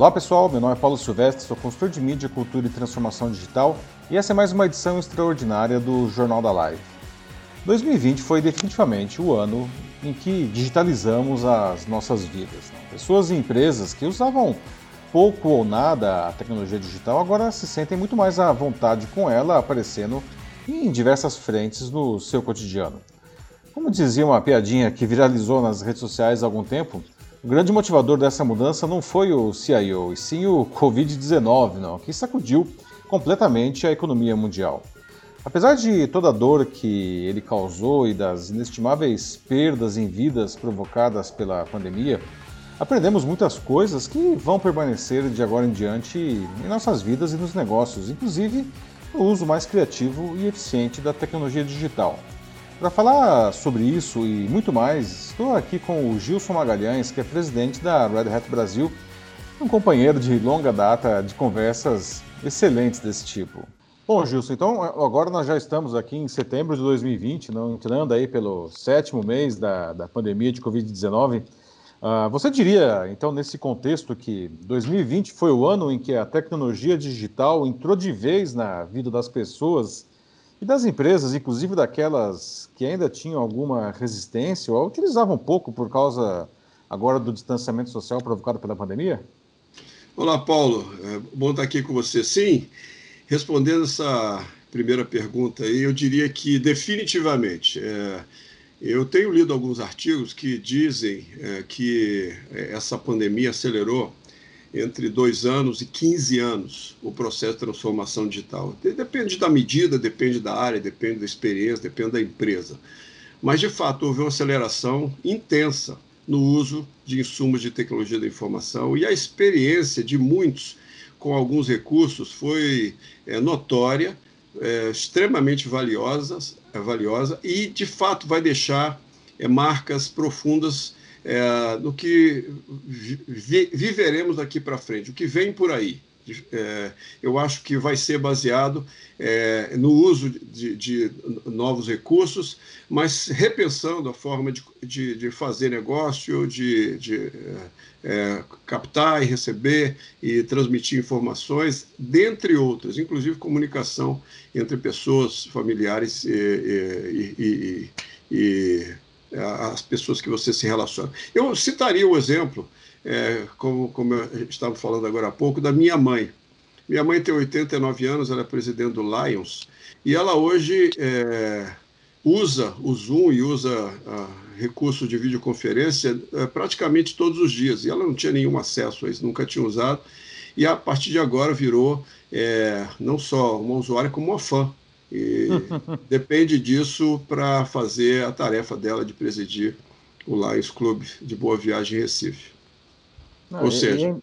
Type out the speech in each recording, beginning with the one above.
Olá pessoal, meu nome é Paulo Silvestre, sou consultor de mídia, cultura e transformação digital e essa é mais uma edição extraordinária do Jornal da Live. 2020 foi definitivamente o ano em que digitalizamos as nossas vidas. Né? Pessoas e empresas que usavam pouco ou nada a tecnologia digital agora se sentem muito mais à vontade com ela aparecendo em diversas frentes no seu cotidiano. Como dizia uma piadinha que viralizou nas redes sociais há algum tempo, o grande motivador dessa mudança não foi o CIO, e sim o Covid-19, não, que sacudiu completamente a economia mundial. Apesar de toda a dor que ele causou e das inestimáveis perdas em vidas provocadas pela pandemia, aprendemos muitas coisas que vão permanecer de agora em diante em nossas vidas e nos negócios, inclusive o uso mais criativo e eficiente da tecnologia digital. Para falar sobre isso e muito mais, estou aqui com o Gilson Magalhães, que é presidente da Red Hat Brasil, um companheiro de longa data de conversas excelentes desse tipo. Bom, Gilson, então agora nós já estamos aqui em setembro de 2020, não, entrando aí pelo sétimo mês da, da pandemia de Covid-19. Uh, ah, você diria, então, nesse contexto, que 2020 foi o ano em que a tecnologia digital entrou de vez na vida das pessoas e das empresas, inclusive daquelas que ainda tinham alguma resistência ou utilizavam pouco por causa agora do distanciamento social provocado pela pandemia? Olá, Paulo. É bom estar aqui com você. Sim, respondendo essa primeira pergunta aí, eu diria que definitivamente. É, eu tenho lido alguns artigos que dizem é, que essa pandemia acelerou entre dois anos e 15 anos o processo de transformação digital. Depende da medida, depende da área, depende da experiência, depende da empresa. Mas, de fato, houve uma aceleração intensa no uso de insumos de tecnologia da informação e a experiência de muitos com alguns recursos foi é, notória, é, extremamente valiosa, é, valiosa e, de fato, vai deixar é, marcas profundas é, do que vi, viveremos daqui para frente, o que vem por aí. É, eu acho que vai ser baseado é, no uso de, de, novos recursos, mas repensando a forma de, de, de fazer negócio, de, de é, é captar e receber e transmitir informações, dentre outras, inclusive comunicação entre pessoas, familiares e, e, e, e as pessoas que você se relaciona. Eu citaria o exemplo, é, como, como eu estava falando agora há pouco, da minha mãe. Minha mãe tem 89 anos, ela é presidente do Lions, e ela hoje é, usa o Zoom e usa recursos de videoconferência é, praticamente todos os dias. E ela não tinha nenhum acesso a isso, nunca tinha usado. E a partir de agora virou é, não só uma usuária, como uma fã e depende disso para fazer a tarefa dela de presidir o Lions Club de Boa Viagem em Recife. Não, Ou seja,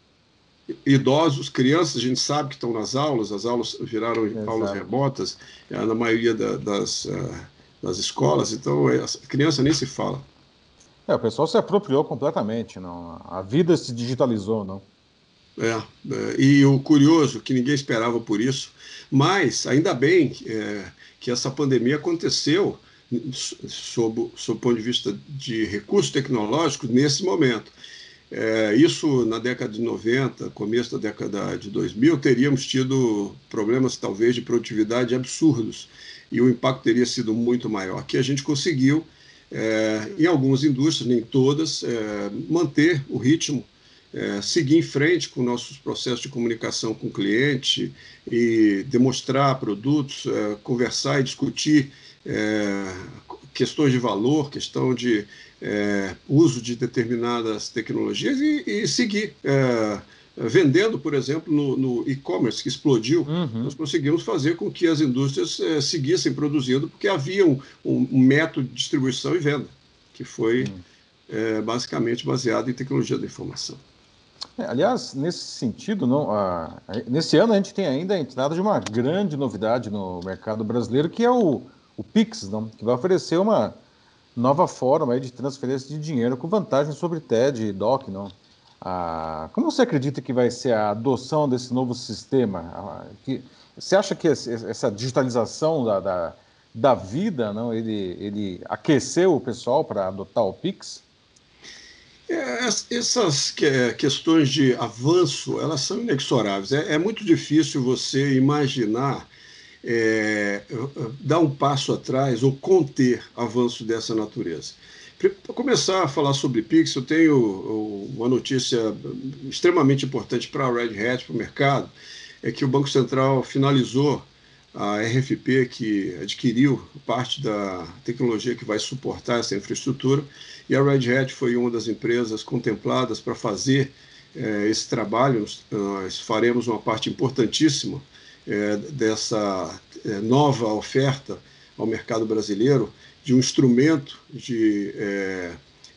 idosos, crianças, a gente sabe que estão nas aulas, as aulas viraram Exato. aulas remotas, é, na maioria da, das, uh, das escolas, então a criança nem se fala. É, o pessoal se apropriou completamente, não? a vida se digitalizou, não? É, é, e o curioso, que ninguém esperava por isso, mas ainda bem é, que essa pandemia aconteceu sob, sob o ponto de vista de recursos tecnológicos nesse momento. É, isso na década de 90, começo da década de 2000, teríamos tido problemas talvez de produtividade absurdos e o impacto teria sido muito maior. Aqui a gente conseguiu, é, em algumas indústrias, nem todas, é, manter o ritmo é, seguir em frente com nossos processos de comunicação com o cliente e demonstrar produtos, é, conversar e discutir é, questões de valor, questão de é, uso de determinadas tecnologias e, e seguir é, vendendo, por exemplo, no, no e-commerce que explodiu, uhum. nós conseguimos fazer com que as indústrias é, seguissem produzindo, porque havia um, um, método de distribuição e venda, que foi uhum. basicamente baseado em tecnologia da informação. É, aliás, nesse sentido, não, a, a, nesse ano a gente tem ainda a entrada de uma grande novidade no mercado brasileiro, que é o, o Pix, não, que vai oferecer uma nova forma de transferência de dinheiro com vantagem sobre TED e DOC. Não? Ah, como você acredita que vai ser a adoção desse novo sistema? Que, você acha que essa digitalização da, da, da vida, não, ele, ele aqueceu o pessoal para adotar o Pix? É, essas questões de avanço, elas são inexoráveis. É, é muito difícil você imaginar é, dar um passo atrás ou conter avanço dessa natureza. Para começar a falar sobre Pix, eu tenho uma notícia extremamente importante para a Red Hat, para o mercado, é que o Banco Central finalizou a RFP, que adquiriu parte da tecnologia que vai suportar essa infraestrutura, e a Red Hat foi uma das empresas contempladas para fazer é, esse trabalho. Nós faremos uma parte importantíssima é, dessa é, nova oferta ao mercado brasileiro de um instrumento de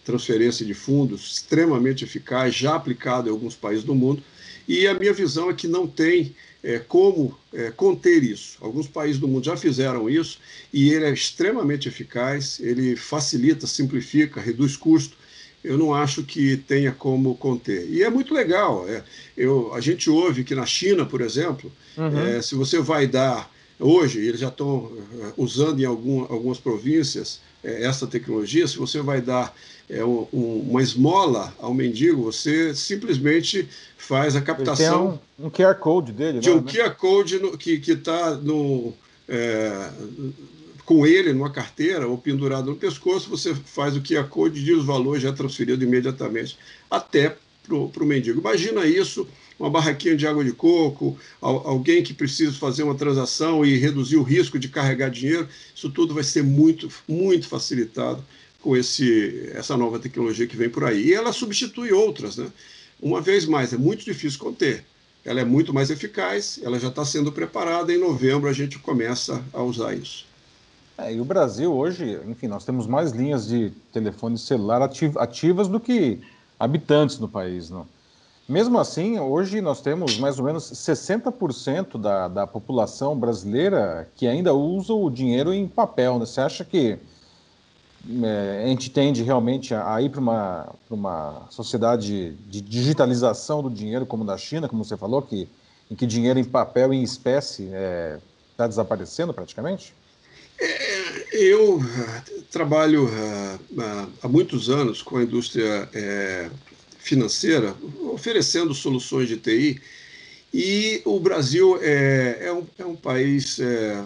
transferência de fundos extremamente eficaz, já aplicado em alguns países do mundo. E a minha visão é que não tem é, como é, conter isso. Alguns países do mundo já fizeram isso e ele é extremamente eficaz, ele facilita, simplifica, reduz custo. Eu não acho que tenha como conter. E é muito legal. É, eu, a gente ouve que na China, por exemplo, uhum. É, se você vai dar Hoje, eles já estão eh, usando em algum, algumas províncias é, essa tecnologia. Se você vai dar é, um, uma esmola ao mendigo, você simplesmente faz a captação. Um, um, QR Code dele, De um né? QR Code no, que está no. É, com ele numa carteira ou pendurado no pescoço, você faz o QR Code, diz o valor já é transferido imediatamente até para o mendigo. Imagina isso uma barraquinha de água de coco, alguém que precisa fazer uma transação e reduzir o risco de carregar dinheiro, isso tudo vai ser muito, muito facilitado com esse, essa nova tecnologia que vem por aí. E ela substitui outras, né? Uma vez mais, é muito difícil conter. Ela é muito mais eficaz, ela já está sendo preparada. Em novembro a gente começa a usar isso. É, e o Brasil hoje, enfim, nós temos mais linhas de telefone celular ativas do que habitantes no país, não? Mesmo assim, hoje nós temos mais ou menos 60% da, da população brasileira que ainda usa o dinheiro em papel. Né? Você acha que é, a gente tende realmente a, a ir para uma, uma sociedade de digitalização do dinheiro, como da China, como você falou, que, em que dinheiro em papel, em espécie, está é, tá desaparecendo praticamente? É, eu ah, trabalho uh, há muitos anos com a indústria é, financeira, oferecendo soluções de TI. E o Brasil é, é, um, é um país é,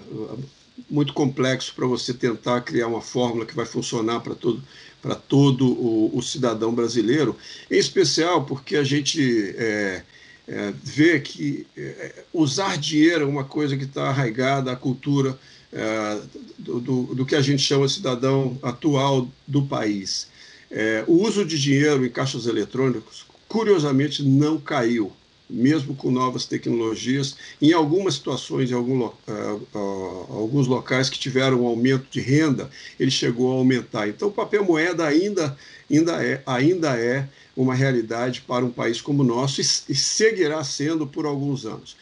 muito complexo para você tentar criar uma fórmula que vai funcionar para todo, para todo o, o, cidadão brasileiro, em especial porque a gente é, é, vê que é, usar dinheiro é uma coisa que está arraigada à cultura é, do, do, do que a gente chama cidadão atual do país. É, o uso de dinheiro em caixas eletrônicos, curiosamente, não caiu, mesmo com novas tecnologias. Em algumas situações, em algum, uh, alguns locais que tiveram um aumento de renda, ele chegou a aumentar. Então, o papel moeda ainda, ainda, é, ainda é uma realidade para um país como o nosso e, e seguirá sendo por alguns anos.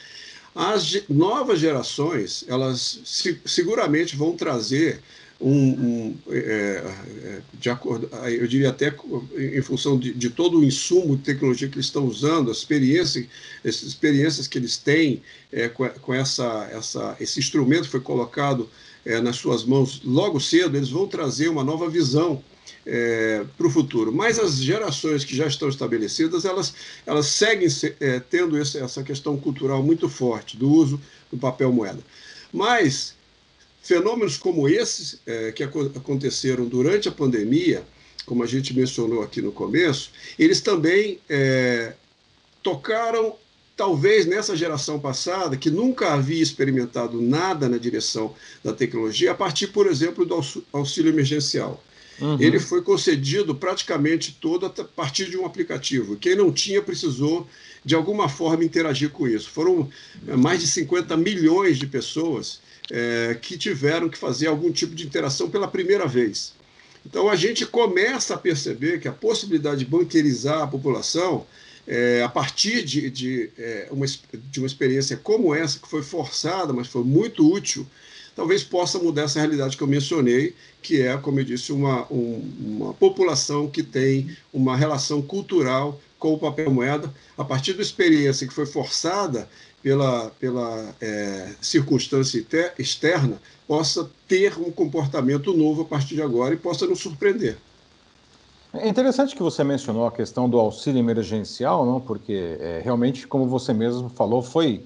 As novas gerações, elas se, seguramente vão trazer um, um é, é, de acordo, eu diria até em função de, de, todo o insumo de tecnologia que eles estão usando, a experiência, essas experiências que eles têm é, com, com, essa, essa, esse instrumento que foi colocado é, nas suas mãos logo cedo, eles vão trazer uma nova visão é, para o futuro. Mas as gerações que já estão estabelecidas, elas, elas seguem é, tendo essa, essa questão cultural muito forte do uso do papel moeda. Mas Fenômenos como esses é, que aconteceram durante a pandemia, como a gente mencionou aqui no começo, eles também é, tocaram, talvez nessa geração passada, que nunca havia experimentado nada na direção da tecnologia, a partir, por exemplo, do auxílio emergencial. Uhum. Ele foi concedido praticamente todo a partir de um aplicativo. Quem não tinha precisou, de alguma forma, interagir com isso. Foram é, mais de 50 milhões de pessoas é, que tiveram que fazer algum tipo de interação pela primeira vez. Então a gente começa a perceber que a possibilidade de banqueirizar a população é, a partir de, de, é, uma, de uma experiência como essa, que foi forçada, mas foi muito útil, talvez possa mudar essa realidade que eu mencionei, que é, como eu disse, uma, um, uma população que tem uma relação cultural com o papel moeda, a partir da experiência que foi forçada pela, pela é, circunstância externa, possa ter um comportamento novo a partir de agora e possa nos surpreender. É interessante que você mencionou a questão do auxílio emergencial, não? porque é, realmente, como você mesmo falou, foi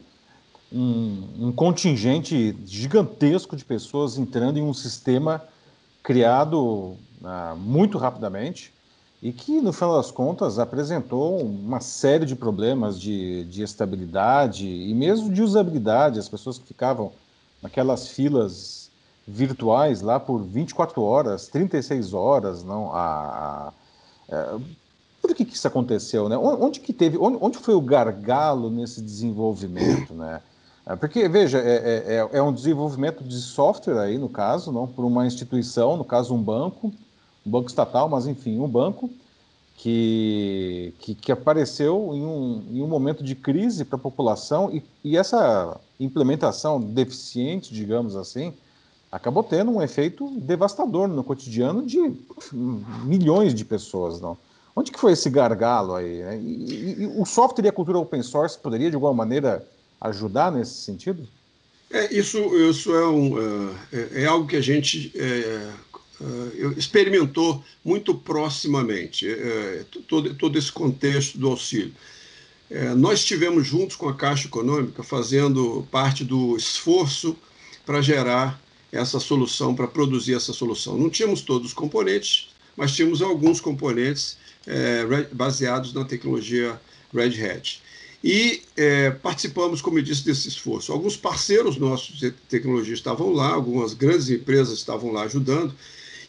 um, um, contingente gigantesco de pessoas entrando em um sistema criado ah, muito rapidamente e que, no final das contas, apresentou uma série de problemas de, de estabilidade e mesmo de usabilidade. As pessoas que ficavam naquelas filas virtuais lá por 24 horas, 36 horas, não a, a é, por que, que isso aconteceu, né? Onde que teve, onde, onde foi o gargalo nesse desenvolvimento, né? É, porque, veja, é, é, é, é, um desenvolvimento de software aí, no caso, não por uma instituição, no caso um banco, um banco estatal, mas enfim, um banco que, que, que apareceu em um, em um momento de crise para a população e, e essa implementação deficiente, digamos assim, acabou tendo um efeito devastador no cotidiano de milhões de pessoas, não? Onde que foi esse gargalo aí? Né? E, e, e, o software e a cultura open source poderia, de alguma maneira, ajudar nesse sentido? É, isso, isso é, um, é, é algo que a gente é, é experimentou muito proximamente, é, todo, todo esse contexto do auxílio. É, nós estivemos juntos com a Caixa Econômica fazendo parte do esforço para gerar essa solução, para produzir essa solução. Não tínhamos todos os componentes, mas tínhamos alguns componentes baseados na tecnologia Red Hat. E é, participamos, como eu disse, desse esforço. Alguns parceiros nossos de tecnologia estavam lá, algumas grandes empresas estavam lá ajudando.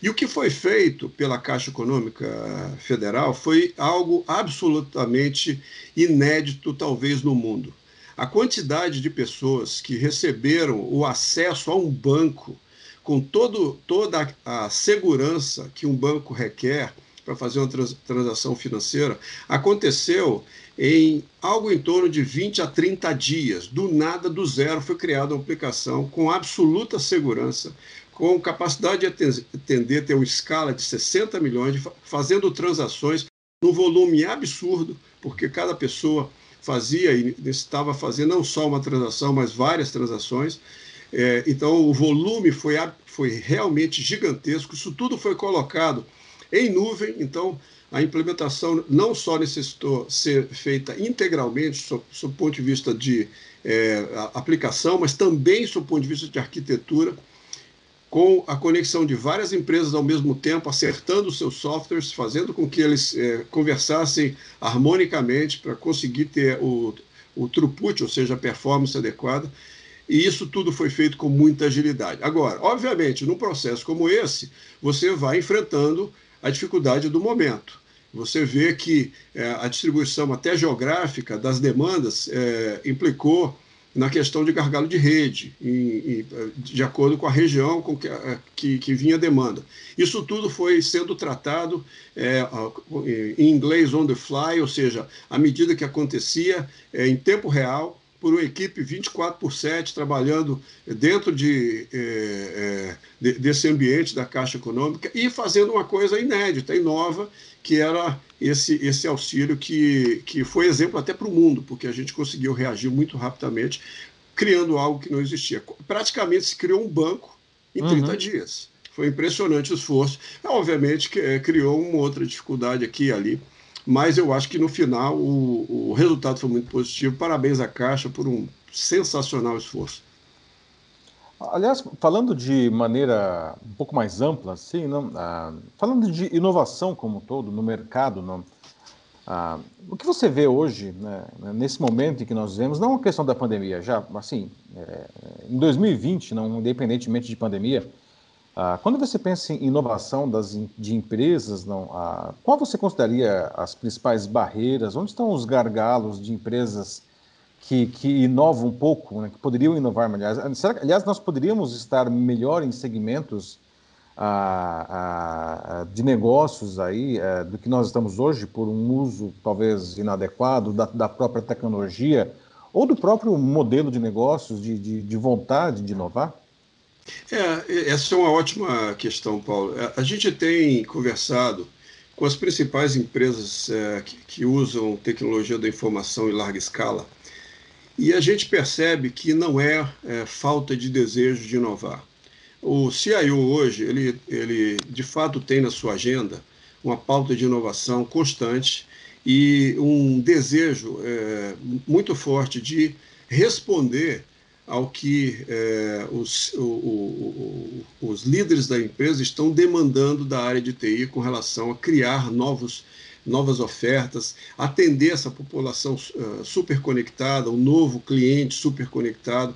E o que foi feito pela Caixa Econômica Federal foi algo absolutamente inédito, talvez, no mundo a quantidade de pessoas que receberam o acesso a um banco com todo, toda a segurança que um banco requer para fazer uma trans, transação financeira aconteceu em algo em torno de 20 a 30 dias. Do nada, do zero, foi criada uma aplicação com absoluta segurança, com capacidade de atender, ter uma escala de 60 milhões, fazendo transações num volume absurdo, porque cada pessoa fazia e necessitava fazer não só uma transação, mas várias transações. É, então, o volume foi, foi realmente gigantesco. Isso tudo foi colocado em nuvem. Então, a implementação não só necessitou ser feita integralmente, sob, o ponto de vista de é, aplicação, mas também sob o ponto de vista de arquitetura com a conexão de várias empresas ao mesmo tempo, acertando seus softwares, fazendo com que eles é, conversassem harmonicamente para conseguir ter o, o throughput, ou seja, a performance adequada. E isso tudo foi feito com muita agilidade. Agora, obviamente, num processo como esse, você vai enfrentando a dificuldade do momento. Você vê que é, a distribuição até geográfica das demandas é, implicou na questão de gargalo de rede, de acordo com a região com que, que, que, vinha a demanda. Isso tudo foi sendo tratado é, em inglês on the fly, ou seja, à medida que acontecia, é, em tempo real, por uma equipe 24 por 7, trabalhando dentro de, é, é, de, desse ambiente da Caixa Econômica e fazendo uma coisa inédita e nova, que era esse, esse auxílio que, que foi exemplo até para o mundo, porque a gente conseguiu reagir muito rapidamente, criando algo que não existia. Praticamente se criou um banco em 30 uhum. dias. Foi impressionante o esforço. Obviamente que é, criou uma outra dificuldade aqui e ali, mas eu acho que no final o, o resultado foi muito positivo. Parabéns à Caixa por um sensacional esforço. Aliás, falando de maneira um pouco mais ampla, assim, não, ah, falando de inovação como um todo no mercado, não, ah, o que você vê hoje, né, nesse momento em que nós vivemos, não uma questão da pandemia, já assim, é, em 2020, não, independentemente de pandemia, ah, quando você pensa em inovação das, de empresas, não, ah, qual você consideraria as principais barreiras? Onde estão os gargalos de empresas que, que inovam um pouco, né, que poderiam inovar melhor? Aliás, nós poderíamos estar melhor em segmentos ah, de negócios aí eh, do que nós estamos hoje por um uso talvez inadequado da, da própria tecnologia ou do próprio modelo de negócios, de, de, de vontade de inovar? É, essa é uma ótima questão, Paulo. É, a gente tem conversado com as principais empresas é, que, que, usam tecnologia da informação em larga escala e a gente percebe que não é, é falta de desejo de inovar. O CIO hoje, ele, ele de fato tem na sua agenda uma pauta de inovação constante e um desejo é, muito forte de responder ao que é, os, o, o, os líderes da empresa estão demandando da área de TI com relação a criar novos, novas ofertas, atender essa população uh, super conectada, um novo cliente super conectado.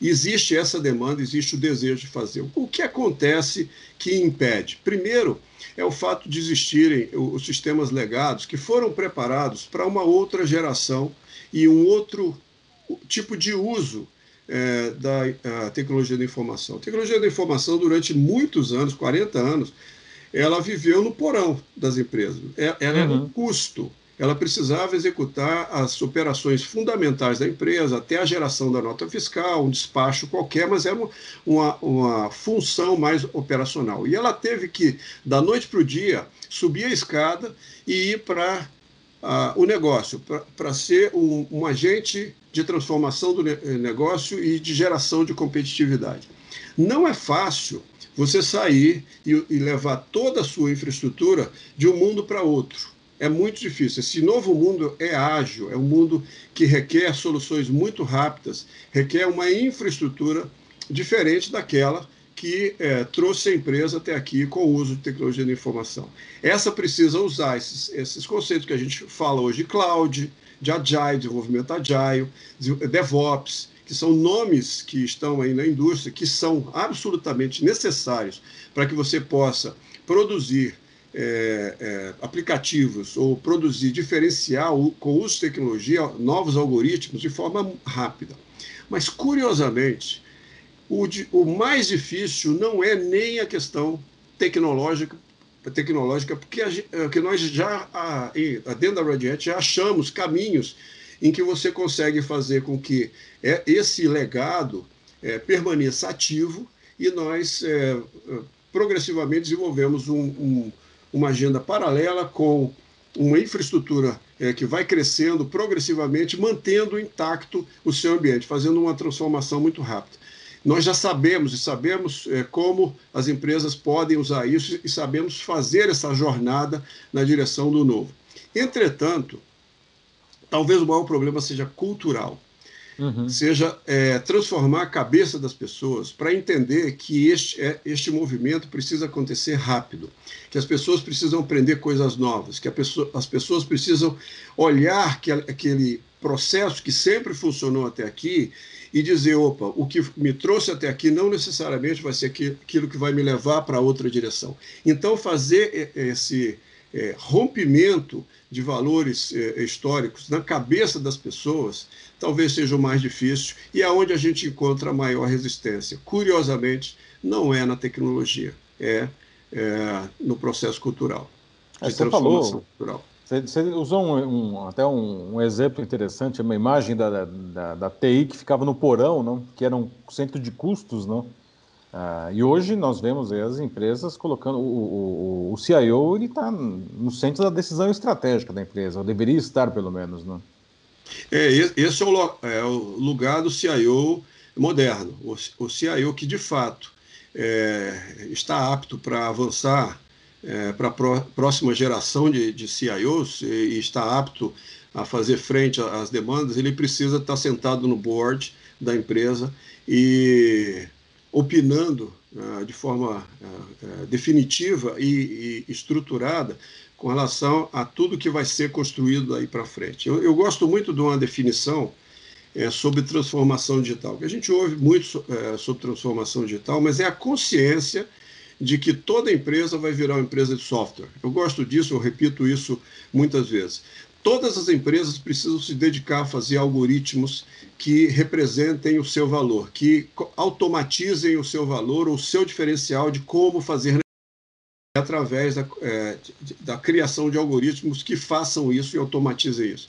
Existe essa demanda, existe o desejo de fazer. O que acontece que impede? Primeiro, é o fato de existirem os sistemas legados que foram preparados para uma outra geração e um outro tipo de uso é, da tecnologia da informação. A tecnologia da informação, durante muitos anos, 40 anos, ela viveu no porão das empresas. É, ela uhum. era um custo ela precisava executar as operações fundamentais da empresa, até a geração da nota fiscal, um despacho qualquer, mas era uma, uma função mais operacional. E ela teve que, da noite para o dia, subir a escada e ir para uh, o negócio, para ser um, um agente de transformação do negócio e de geração de competitividade. Não é fácil você sair e, e levar toda a sua infraestrutura de um mundo para outro é muito difícil. Esse novo mundo é ágil, é um mundo que requer soluções muito rápidas, requer uma infraestrutura diferente daquela que é, trouxe a empresa até aqui com o uso de tecnologia de informação. Essa precisa usar esses, esses conceitos que a gente fala hoje de cloud, de agile, desenvolvimento agile, DevOps, que são nomes que estão aí na indústria, que são absolutamente necessários para que você possa produzir é, é, aplicativos ou produzir diferencial com uso de tecnologia, novos algoritmos de forma rápida. Mas, curiosamente, o, o mais difícil não é nem a questão tecnológica, tecnológica porque a, é, que nós já, a, dentro da Red Hat, já achamos caminhos em que você consegue fazer com que é, esse legado é, permaneça ativo e nós é, progressivamente desenvolvemos um, um, uma agenda paralela com uma infraestrutura é, que vai crescendo progressivamente, mantendo intacto o seu ambiente, fazendo uma transformação muito rápida. Nós já sabemos e sabemos é, como as empresas podem usar isso e sabemos fazer essa jornada na direção do novo. Entretanto, talvez o maior problema seja cultural uhum. seja é, transformar a cabeça das pessoas para entender que este, é, este movimento precisa acontecer rápido, que as pessoas precisam aprender coisas novas, que pessoa, as pessoas precisam olhar que, aquele processo que sempre funcionou até aqui e dizer, opa, o que me trouxe até aqui não necessariamente vai ser aquilo que vai me levar para outra direção. Então, fazer esse é, rompimento de valores é, históricos na cabeça das pessoas talvez seja o mais difícil e é onde a gente encontra a maior resistência. Curiosamente, não é na tecnologia, é, é no processo cultural, de é, transformação falou, cultural. Você, usou um, um, até um, um, exemplo interessante, uma imagem da, da, da, TI que ficava no porão, não? que era um centro de custos, não? Ah, e hoje nós vemos as empresas colocando o, o, o CIO ele está no centro da decisão estratégica da empresa, ou deveria estar pelo menos, não? É, esse é o, é o lugar do CIO moderno, o, o CIO que de fato é, está apto para avançar é, para a próxima geração de, de CIOs e, e está apto a fazer frente às demandas, ele precisa estar sentado no board da empresa e opinando uh, de forma uh, definitiva e, e, estruturada com relação a tudo que vai ser construído aí para frente. Eu, eu, gosto muito de uma definição é, sobre transformação digital, que a gente ouve muito é, sobre transformação digital, mas é a consciência de que toda empresa vai virar uma empresa de software. Eu gosto disso, eu repito isso muitas vezes. Todas as empresas precisam se dedicar a fazer algoritmos que representem o seu valor, que automatizem o seu valor, o seu diferencial de como fazer através da, é, da criação de algoritmos que façam isso e automatizem isso.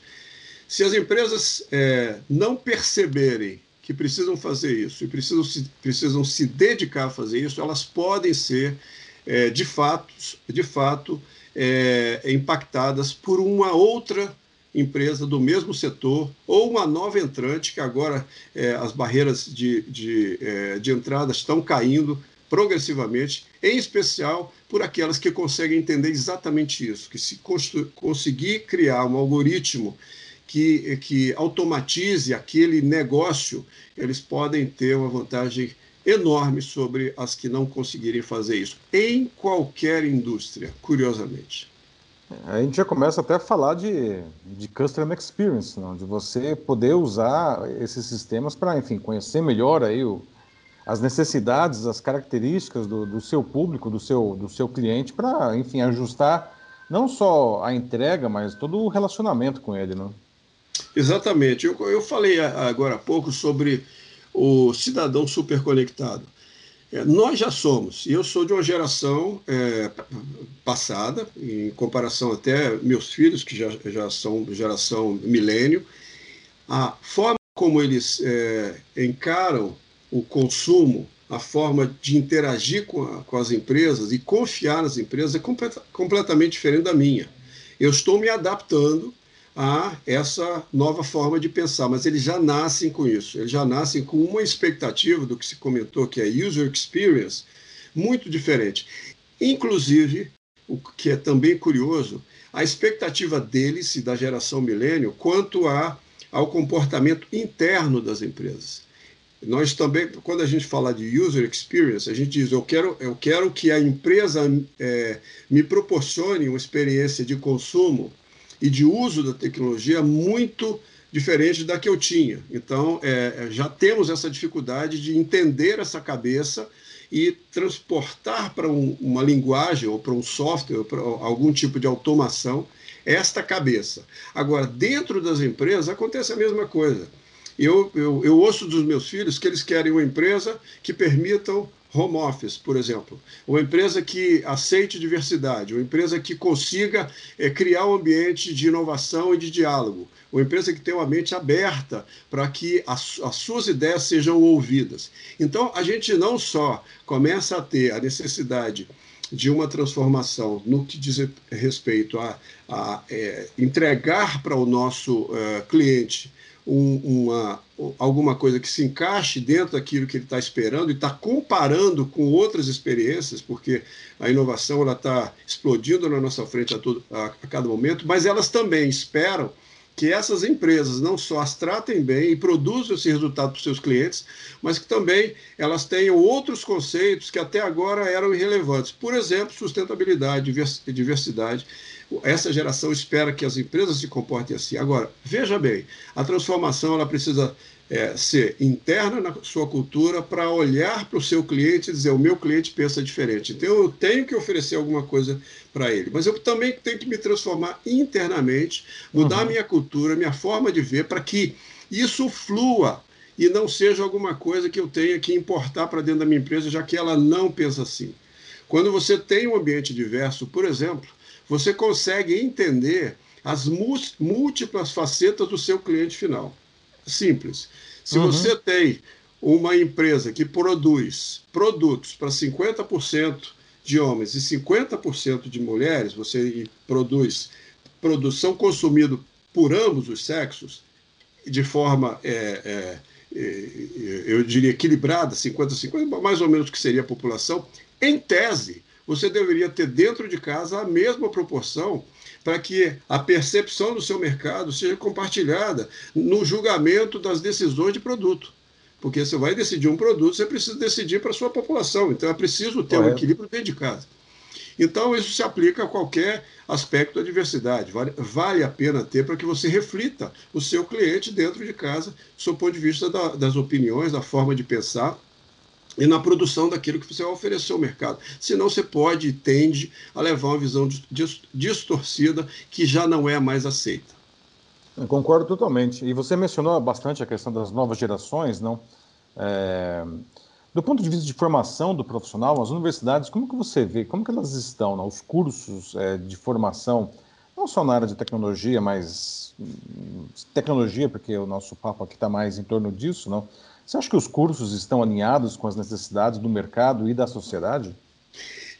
Se as empresas é, não perceberem que precisam fazer isso e precisam se, precisam se dedicar a fazer isso, elas podem ser, é, de fato, de fato é, impactadas por uma outra empresa do mesmo setor ou uma nova entrante que agora é, as barreiras de, de, é, de entrada estão caindo progressivamente, em especial por aquelas que conseguem entender exatamente isso, que se conseguir criar um algoritmo que, que automatize aquele negócio, eles podem ter uma vantagem enorme sobre as que não conseguirem fazer isso, em qualquer indústria, curiosamente. A gente já começa até a falar de, de customer experience, não? de você poder usar esses sistemas para, enfim, conhecer melhor aí o, as necessidades, as características do, do seu público, do seu, do seu cliente, para, enfim, ajustar não só a entrega, mas todo o relacionamento com ele. Não? Exatamente. Eu, eu falei agora há pouco sobre o cidadão superconectado. É, nós já somos, e eu sou de uma geração é, passada, em comparação até meus filhos, que já, já são geração milênio, a forma como eles é, encaram o consumo, a forma de interagir com, a, com as empresas e confiar nas empresas é complet, completamente diferente da minha. Eu estou me adaptando a essa nova forma de pensar, mas eles já nascem com isso, eles já nascem com uma expectativa do que se comentou, que é user experience, muito diferente. Inclusive, o que é também curioso, a expectativa deles e da geração milênio quanto a, ao comportamento interno das empresas. Nós também, quando a gente fala de user experience, a gente diz: eu quero, eu quero que a empresa é, me proporcione uma experiência de consumo e de uso da tecnologia muito diferente da que eu tinha. Então, é, é, já temos essa dificuldade de entender essa cabeça e transportar para um, uma linguagem ou para um software, ou para algum tipo de automação, esta cabeça. Agora, dentro das empresas acontece a mesma coisa. Eu, eu, eu ouço dos meus filhos que eles querem uma empresa que permitam home office, por exemplo, uma empresa que aceite diversidade, uma empresa que consiga é, criar um ambiente de inovação e de diálogo, uma empresa que tenha uma mente aberta para que as, as suas ideias sejam ouvidas. Então, a gente não só começa a ter a necessidade de uma transformação no que diz respeito a, a é, entregar para o nosso uh, cliente um, uma, alguma coisa que se encaixe dentro daquilo que ele está esperando e está comparando com outras experiências, porque a inovação está explodindo na nossa frente a, todo, a, a cada momento, mas elas também esperam que essas empresas não só as tratem bem e produzam esse resultado para os seus clientes, mas que também elas tenham outros conceitos que até agora eram irrelevantes. Por exemplo, sustentabilidade, diversidade essa geração espera que as empresas se comportem assim. Agora, veja bem, a transformação ela precisa é, ser interna na sua cultura para olhar para o seu cliente e dizer: o meu cliente pensa diferente. Então, eu tenho que oferecer alguma coisa para ele. Mas eu também tenho que me transformar internamente, mudar uhum. a minha cultura, minha forma de ver, para que isso flua e não seja alguma coisa que eu tenha que importar para dentro da minha empresa, já que ela não pensa assim. Quando você tem um ambiente diverso, por exemplo, você consegue entender as múltiplas facetas do seu cliente final. Simples. Se uhum. você tem uma empresa que produz produtos para 50% de homens e 50% de mulheres, você produz produção consumida por ambos os sexos, de forma, é, é, é, eu diria, equilibrada, 50-50, mais ou menos que seria a população, em tese, você deveria ter dentro de casa a mesma proporção para que a percepção do seu mercado seja compartilhada no julgamento das decisões de produto. Porque você vai decidir um produto, você precisa decidir para a sua população. Então é preciso ter Correto. um equilíbrio dentro de casa. Então, isso se aplica a qualquer aspecto da diversidade. Vale, vale a pena ter para que você reflita o seu cliente dentro de casa, do seu ponto de vista da, das opiniões, da forma de pensar e na produção daquilo que você vai oferecer ao mercado. Senão você pode e tende a levar uma visão distorcida que já não é mais aceita. Eu concordo totalmente. E você mencionou bastante a questão das novas gerações, não? É... Do ponto de vista de formação do profissional, as universidades, como que você vê, como que elas estão, não? os cursos é, de formação, não só na área de tecnologia, mas hum, tecnologia, porque o nosso papo aqui está mais em torno disso, não? Você acha que os cursos estão alinhados com as necessidades do mercado e da sociedade?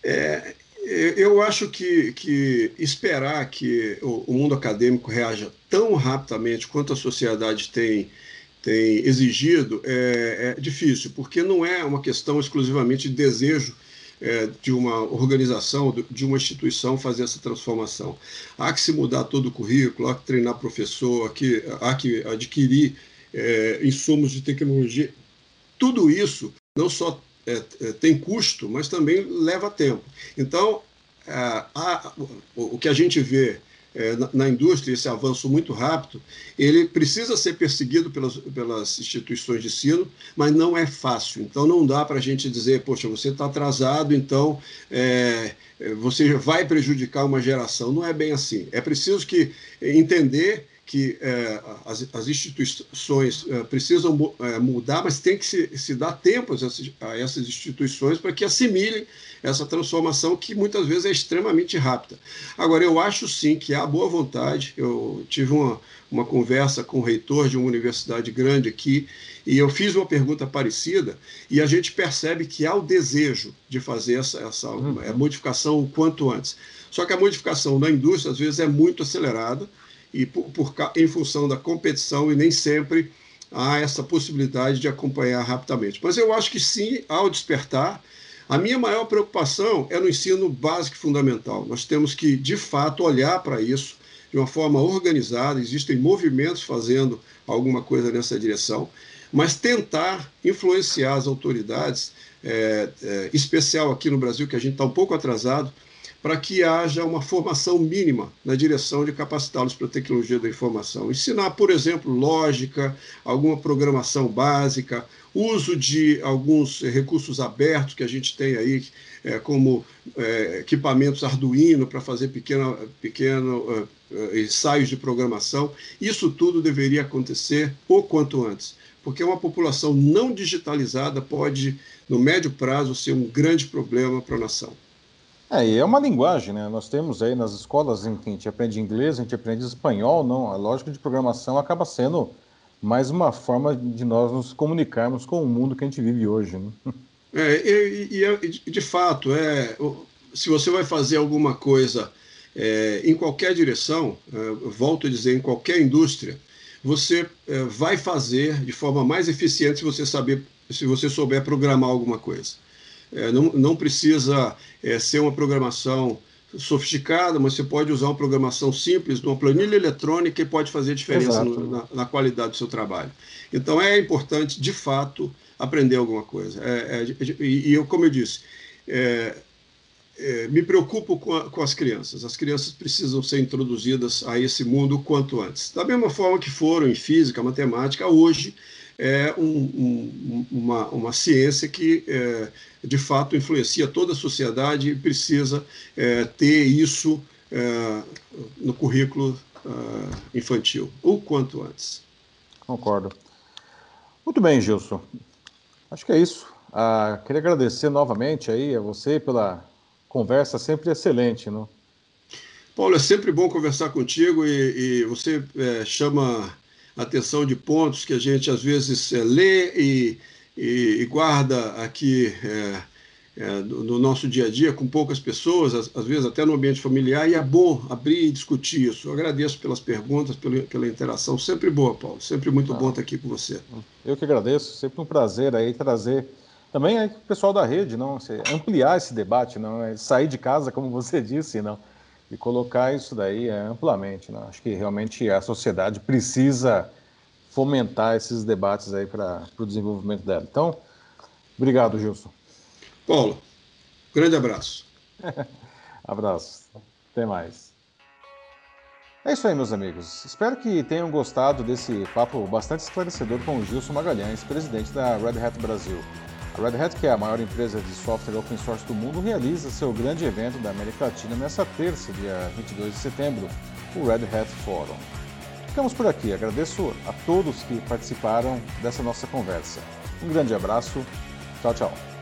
É, eu acho que, que esperar que o, mundo acadêmico reaja tão rapidamente quanto a sociedade tem tem exigido é, é difícil, porque não é uma questão exclusivamente de desejo é, de uma organização, de uma instituição fazer essa transformação. Há que se mudar todo o currículo, há que treinar professor, há que, há que adquirir é, insumos de tecnologia. Tudo isso não só é, é tem custo, mas também leva tempo. Então, é, o, o que a gente vê é, na, na, indústria, esse avanço muito rápido, ele precisa ser perseguido pelas, pelas instituições de ensino, mas não é fácil. Então, não dá para a gente dizer, poxa, você está atrasado, então é, você vai prejudicar uma geração. Não é bem assim. É preciso que entender que é, as, as, instituições é, precisam é, mudar, mas tem que se, se dar tempo a essas, a essas instituições para que assimilem essa transformação que muitas vezes é extremamente rápida. Agora, eu acho sim que há boa vontade. Eu tive uma, uma conversa com o reitor de uma universidade grande aqui e eu fiz uma pergunta parecida e a gente percebe que há o desejo de fazer essa, essa uhum. modificação o quanto antes. Só que a modificação na indústria, às vezes, é muito acelerada e por, por, em função da competição e nem sempre há essa possibilidade de acompanhar rapidamente. Mas eu acho que sim, ao despertar, a minha maior preocupação é no ensino básico e fundamental. Nós temos que, de fato, olhar para isso de uma forma organizada, existem movimentos fazendo alguma coisa nessa direção, mas tentar influenciar as autoridades, é, é, especial aqui no Brasil, que a gente está um pouco atrasado, para que haja uma formação mínima na direção de capacitá-los para a tecnologia da informação. Ensinar, por exemplo, lógica, alguma programação básica, uso de alguns recursos abertos que a gente tem aí, é, como é, equipamentos Arduino para fazer pequeno, pequeno uh, ensaios de programação. Isso tudo deveria acontecer o quanto antes, porque uma população não digitalizada pode, no médio prazo, ser um grande problema para a nação. É, e é uma linguagem, né? Nós temos aí nas escolas em que a gente aprende inglês, a gente aprende espanhol, não? A lógica de programação acaba sendo mais uma forma de nós nos comunicarmos com o mundo que a gente vive hoje. Né? É, e, e, é, de fato, é, se você vai fazer alguma coisa é, em qualquer direção, é, volto a dizer, em qualquer indústria, você é, vai fazer de forma mais eficiente se você saber, se você souber programar alguma coisa. É, não, não precisa é, ser uma programação sofisticada, mas você pode usar uma programação simples, numa planilha eletrônica e pode fazer diferença no, na, na, qualidade do seu trabalho. Então é importante, de fato, aprender alguma coisa. É, é, e eu, como eu disse, é, é, me preocupo com, a, com, as crianças. As crianças precisam ser introduzidas a esse mundo o quanto antes. Da mesma forma que foram em física, matemática, hoje é um, um, uma, uma ciência que, é, de fato, influencia toda a sociedade e precisa é, ter isso é, no currículo é, infantil, o quanto antes. Concordo. Muito bem, Gilson. Acho que é isso. Ah, queria agradecer novamente aí a você pela conversa sempre excelente, não? Paulo, é sempre bom conversar contigo e, e você é, chama atenção de pontos que a gente às vezes é, lê e, e, e, guarda aqui é, é, no, no, nosso dia a dia com poucas pessoas, às, às, vezes até no ambiente familiar, e é bom abrir e discutir isso. Eu agradeço pelas perguntas, pela, pela interação, sempre boa, Paulo, sempre muito ah, bom estar aqui com você. Eu que agradeço, sempre um prazer aí trazer também aí o pessoal da rede, não, ampliar esse debate, não é sair de casa, como você disse, não e colocar isso daí é, amplamente. Né? Acho que realmente a sociedade precisa fomentar esses debates aí para o desenvolvimento dela. Então, obrigado, Gilson. Paulo, grande abraço. abraço. Até mais. É isso aí, meus amigos. Espero que tenham gostado desse papo bastante esclarecedor com o Gilson Magalhães, presidente da Red Hat Brasil. A Red Hat, que é a maior empresa de software open source do mundo, realiza seu grande evento da América Latina nesta terça, dia 22 de setembro, o Red Hat Forum. Ficamos por aqui. Agradeço a todos que participaram dessa nossa conversa. Um grande abraço. Tchau, tchau.